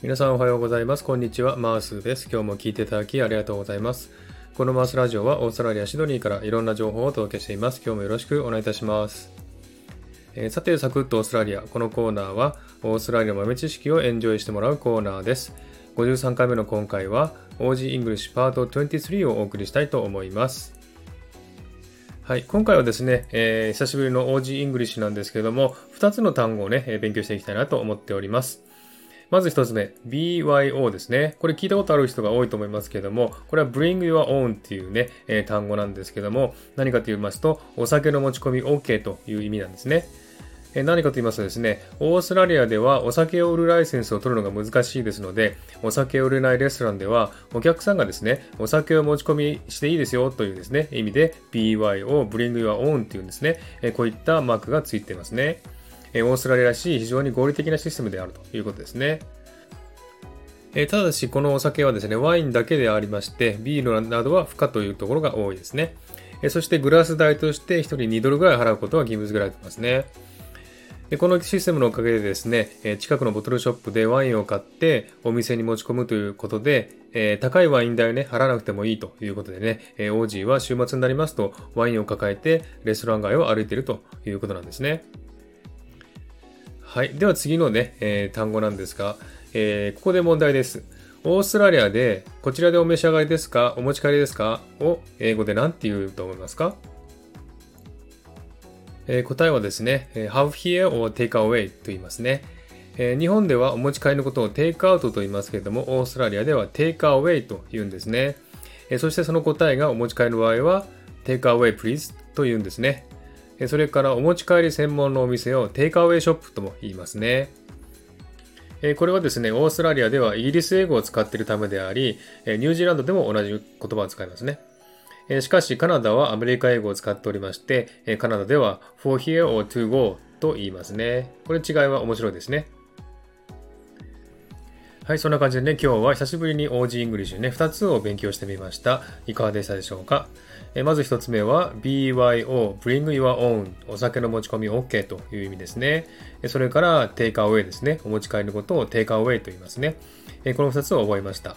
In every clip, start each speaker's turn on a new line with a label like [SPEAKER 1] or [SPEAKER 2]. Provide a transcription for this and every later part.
[SPEAKER 1] 皆さんおはようございます。こんにちは。マースです。今日も聞いていただきありがとうございます。このマースラジオはオーストラリア・シドニーからいろんな情報をお届けしています。今日もよろしくお願いいたします。えー、さて、サクッとオーストラリア。このコーナーはオーストラリアの豆知識をエンジョイしてもらうコーナーです。53回目の今回は OG English Part 23をお送りしたいと思います。はい、今回はですね、えー、久しぶりの OG English なんですけれども、2つの単語をね、勉強していきたいなと思っております。まず一つ目、BYO ですね。これ聞いたことある人が多いと思いますけども、これは Bring Your Own っていうね、えー、単語なんですけども、何かと言いますと、お酒の持ち込み OK という意味なんですね。え何かと言いますとですね、オーストラリアではお酒を売るライセンスを取るのが難しいですので、お酒を売れないレストランでは、お客さんがですね、お酒を持ち込みしていいですよというですね、意味で BYO Bring Your Own っていうんですね、えこういったマークがついてますね。えオーストラリアらしい非常に合理的なシステムであるということですね。えただし、このお酒はですね、ワインだけでありまして、ビールなどは不可というところが多いですね。えそして、グラス代として1人2ドルぐらい払うことは義務付けられていますね。でこのシステムのおかげでですね、え近くのボトルショップでワインを買ってお店に持ち込むということで、え高いワイン代をね、払わなくてもいいということでね、えオージーは週末になりますとワインを抱えてレストラン街を歩いているということなんですね。はい。では次のね、えー、単語なんですが、えー、ここで問題です。オーストラリアで、こちらでお召し上がりですか？お持ち帰りですか？を英語で何て言うと思いますか、えー、答えはですね、have here or take away と言いますね。え、日本ではお持ち帰りのことをテイクアウトと言いますけれども、オーストラリアではテイクアウェイと言うんですね。え、そしてその答えがお持ち帰りの場合は、テイクアウェイ please と言うんですね。それからお持ち帰り専門のお店を takeaway shop とも言いますね。これはですね、オーストラリアではイギリス英語を使っているためであり、ニュージーランドでも同じ言葉を使いますね。しかし、カナダはアメリカ英語を使っておりまして、カナダでは for here or to go と言いますね。これ違いは面白いですね。はい、そんな感じでね、今日は久しぶりに OG イングリッシュね、2つを勉強してみました。いかがでしたでしょうか？えまず1つ目は BYO, Bring Your Own お酒の持ち込み OK という意味ですね。それから Take Away ですね。お持ち帰りのことを Take Away と言いますね。えこの2つを覚えました。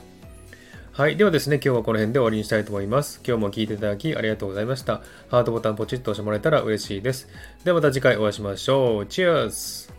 [SPEAKER 1] はい。ではですね、今日はこの辺で終わりにしたいと思います。今日も聞いていただきありがとうございました。ハートボタンポチッと押してもらえたら嬉しいです。ではまた次回お会いしましょう。チェアス